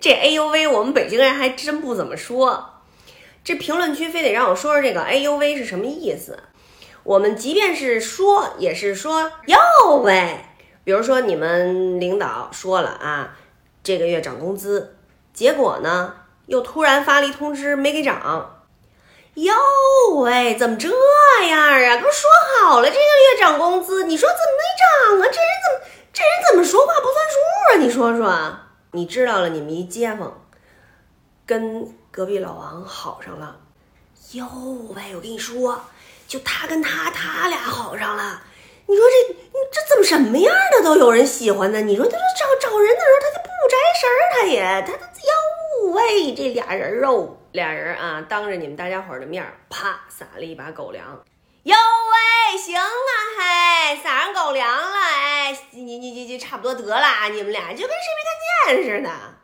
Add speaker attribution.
Speaker 1: 这哎呦喂，我们北京人还真不怎么说。这评论区非得让我说说这个哎呦喂是什么意思。我们即便是说，也是说哟喂。比如说你们领导说了啊，这个月涨工资，结果呢又突然发了一通知没给涨。哟喂，怎么这样啊？都说好了这个月涨工资，你说怎么没涨啊？这人怎么这人怎么说话不算数啊？你说说。你知道了，你们一街坊跟隔壁老王好上了。哟喂，我跟你说，就他跟他他俩好上了。你说这这怎么什么样的都有人喜欢呢？你说他找找人的时候他就不摘身儿，他也他他哟喂，这俩人肉俩人啊，当着你们大家伙的面儿，啪撒了一把狗粮。哟喂，行啊，嘿，撒上狗粮了，哎，你你你你差不多得了，你们俩就跟谁没看见似的。